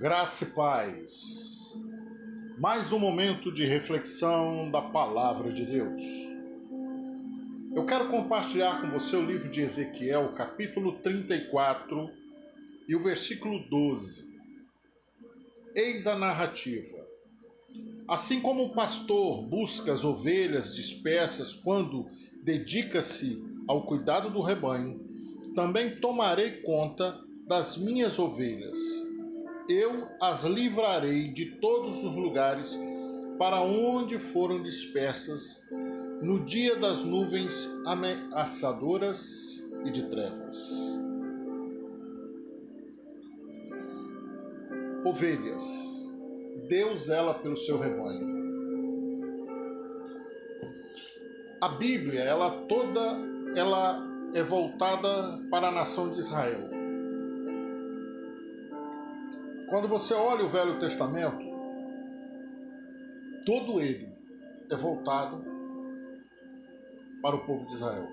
Graça e paz. Mais um momento de reflexão da palavra de Deus. Eu quero compartilhar com você o livro de Ezequiel, capítulo 34 e o versículo 12. Eis a narrativa. Assim como o pastor busca as ovelhas dispersas quando dedica-se ao cuidado do rebanho, também tomarei conta das minhas ovelhas eu as livrarei de todos os lugares para onde foram dispersas no dia das nuvens ameaçadoras e de trevas. Ovelhas, Deus zela pelo seu rebanho. A Bíblia, ela toda, ela é voltada para a nação de Israel. Quando você olha o Velho Testamento, todo ele é voltado para o povo de Israel.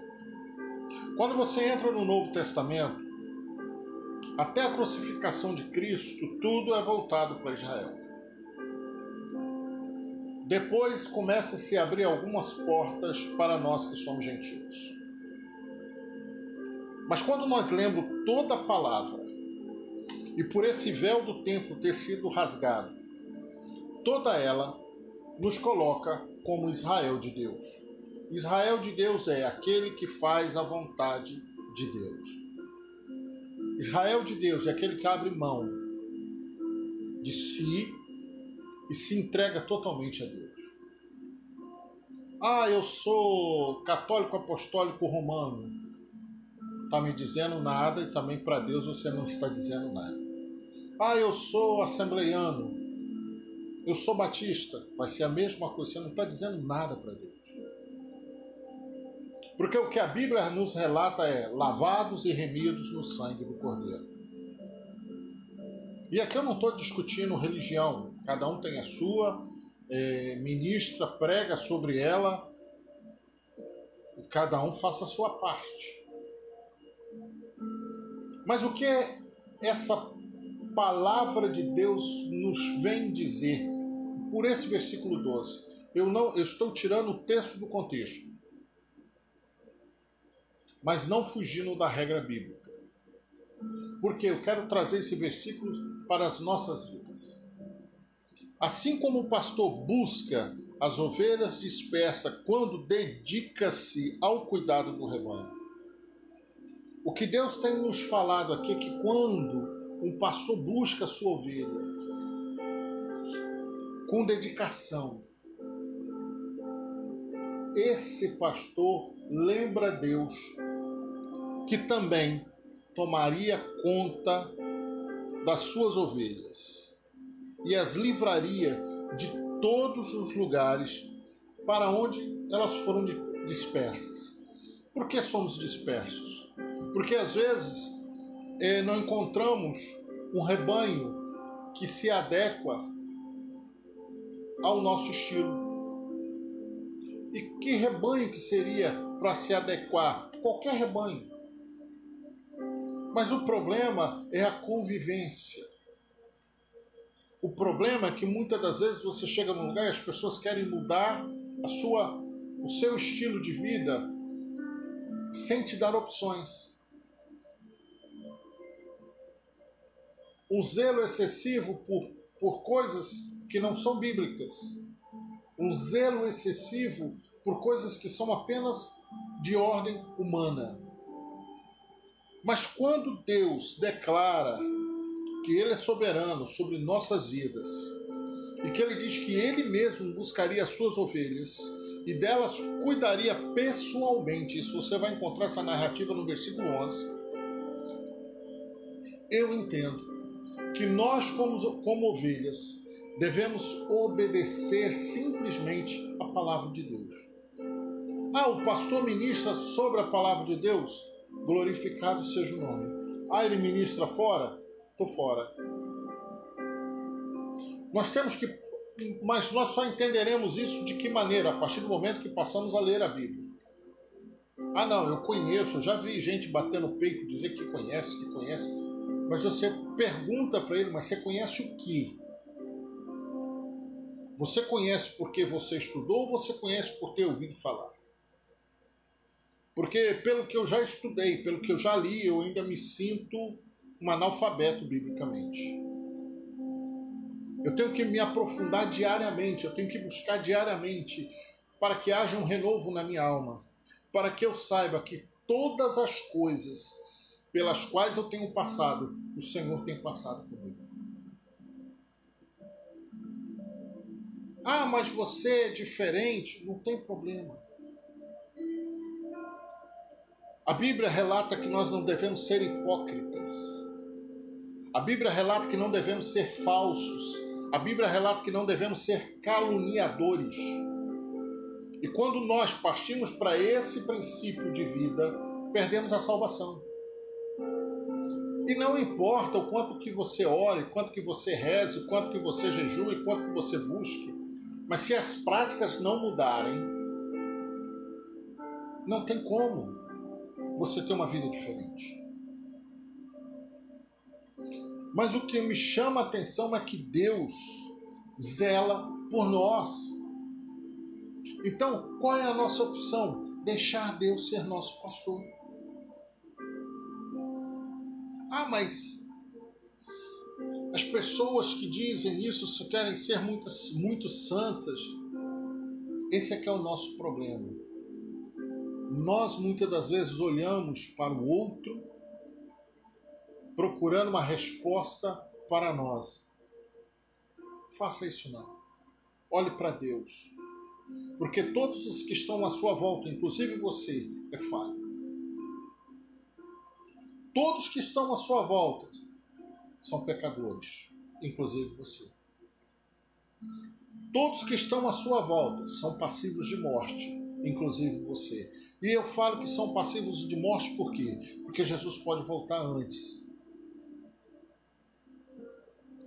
Quando você entra no Novo Testamento, até a crucificação de Cristo, tudo é voltado para Israel. Depois começa a se abrir algumas portas para nós que somos gentios. Mas quando nós lemos toda a palavra, e por esse véu do templo ter sido rasgado, toda ela nos coloca como Israel de Deus. Israel de Deus é aquele que faz a vontade de Deus. Israel de Deus é aquele que abre mão de si e se entrega totalmente a Deus. Ah, eu sou católico apostólico romano está me dizendo nada e também para Deus você não está dizendo nada. Ah, eu sou assembleiano, eu sou batista, vai ser a mesma coisa, você não está dizendo nada para Deus. Porque o que a Bíblia nos relata é lavados e remidos no sangue do Cordeiro. E aqui eu não estou discutindo religião, cada um tem a sua, é, ministra, prega sobre ela, e cada um faça a sua parte. Mas o que é essa palavra de Deus nos vem dizer por esse versículo 12? Eu não eu estou tirando o texto do contexto. Mas não fugindo da regra bíblica. Porque eu quero trazer esse versículo para as nossas vidas. Assim como o pastor busca as ovelhas dispersas quando dedica-se ao cuidado do rebanho, o que Deus tem nos falado aqui é que quando um pastor busca a sua ovelha com dedicação, esse pastor lembra Deus que também tomaria conta das suas ovelhas e as livraria de todos os lugares para onde elas foram dispersas. Por que somos dispersos? Porque às vezes não encontramos um rebanho que se adequa ao nosso estilo. E que rebanho que seria para se adequar? Qualquer rebanho. Mas o problema é a convivência. O problema é que muitas das vezes você chega num lugar e as pessoas querem mudar a sua, o seu estilo de vida sem te dar opções. Um zelo excessivo por, por coisas que não são bíblicas, um zelo excessivo por coisas que são apenas de ordem humana. Mas quando Deus declara que Ele é soberano sobre nossas vidas e que Ele diz que Ele mesmo buscaria as suas ovelhas e delas cuidaria pessoalmente, isso você vai encontrar essa narrativa no versículo 11. Eu entendo que nós, como, como ovelhas, devemos obedecer simplesmente a palavra de Deus. Ah, o pastor ministra sobre a palavra de Deus? Glorificado seja o nome. Ah, ele ministra fora? Estou fora. Nós temos que. Mas nós só entenderemos isso de que maneira? A partir do momento que passamos a ler a Bíblia. Ah, não, eu conheço, já vi gente bater no peito, dizer que conhece, que conhece. Mas você pergunta para ele, mas você conhece o que? Você conhece porque você estudou ou você conhece por ter ouvido falar? Porque, pelo que eu já estudei, pelo que eu já li, eu ainda me sinto um analfabeto biblicamente. Eu tenho que me aprofundar diariamente, eu tenho que buscar diariamente para que haja um renovo na minha alma, para que eu saiba que todas as coisas pelas quais eu tenho passado, o Senhor tem passado comigo. Ah, mas você é diferente, não tem problema. A Bíblia relata que nós não devemos ser hipócritas. A Bíblia relata que não devemos ser falsos. A Bíblia relata que não devemos ser caluniadores. E quando nós partimos para esse princípio de vida, perdemos a salvação. E não importa o quanto que você ore, quanto que você reze, quanto que você jejue, quanto que você busque, mas se as práticas não mudarem, não tem como você ter uma vida diferente. Mas o que me chama a atenção é que Deus zela por nós. Então, qual é a nossa opção? Deixar Deus ser nosso pastor. Mas as pessoas que dizem isso querem ser muito, muito santas. Esse é que é o nosso problema nós muitas das vezes olhamos para o outro procurando uma resposta para nós. Faça isso não. Olhe para Deus. Porque todos os que estão à sua volta, inclusive você, é falho. Todos que estão à sua volta são pecadores, inclusive você. Todos que estão à sua volta são passivos de morte, inclusive você. E eu falo que são passivos de morte por quê? Porque Jesus pode voltar antes.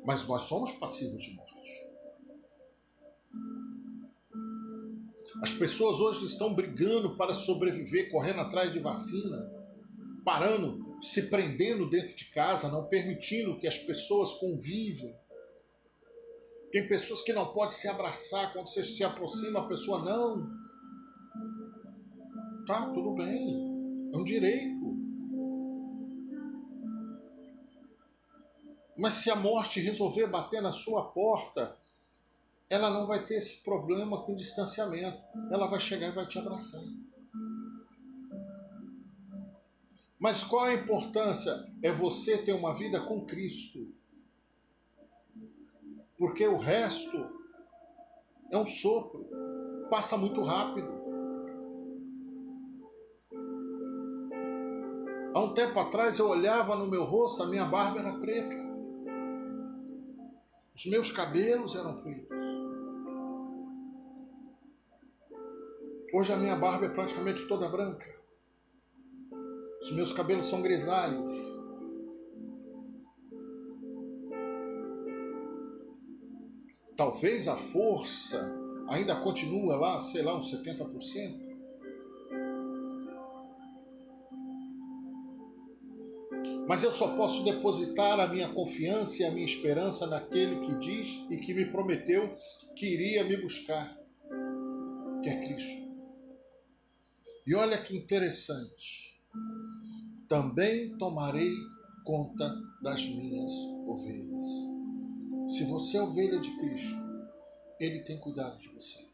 Mas nós somos passivos de morte. As pessoas hoje estão brigando para sobreviver, correndo atrás de vacina, parando, se prendendo dentro de casa, não permitindo que as pessoas convivam. Tem pessoas que não podem se abraçar quando você se aproxima, a pessoa não. Tá, tudo bem. É um direito. Mas se a morte resolver bater na sua porta, ela não vai ter esse problema com distanciamento. Ela vai chegar e vai te abraçar. Mas qual a importância? É você ter uma vida com Cristo. Porque o resto é um sopro, passa muito rápido. Há um tempo atrás eu olhava no meu rosto, a minha barba era preta. Os meus cabelos eram pretos. Hoje a minha barba é praticamente toda branca. Os meus cabelos são grisalhos. Talvez a força ainda continue lá, sei lá, uns 70%. Mas eu só posso depositar a minha confiança e a minha esperança naquele que diz e que me prometeu que iria me buscar, que é Cristo. E olha que interessante. Também tomarei conta das minhas ovelhas. Se você é ovelha de Cristo, Ele tem cuidado de você.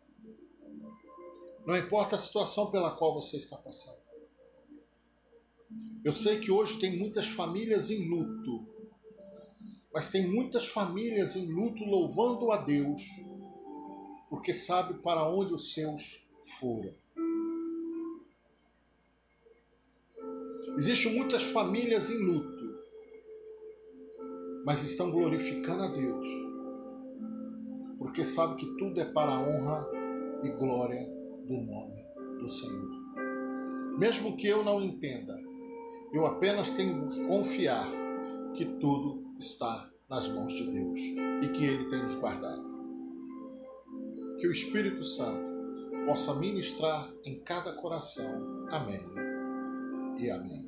Não importa a situação pela qual você está passando. Eu sei que hoje tem muitas famílias em luto, mas tem muitas famílias em luto louvando a Deus, porque sabe para onde os seus foram. Existem muitas famílias em luto, mas estão glorificando a Deus, porque sabe que tudo é para a honra e glória do nome do Senhor. Mesmo que eu não entenda, eu apenas tenho que confiar que tudo está nas mãos de Deus e que Ele tem nos guardado. Que o Espírito Santo possa ministrar em cada coração. Amém e amém.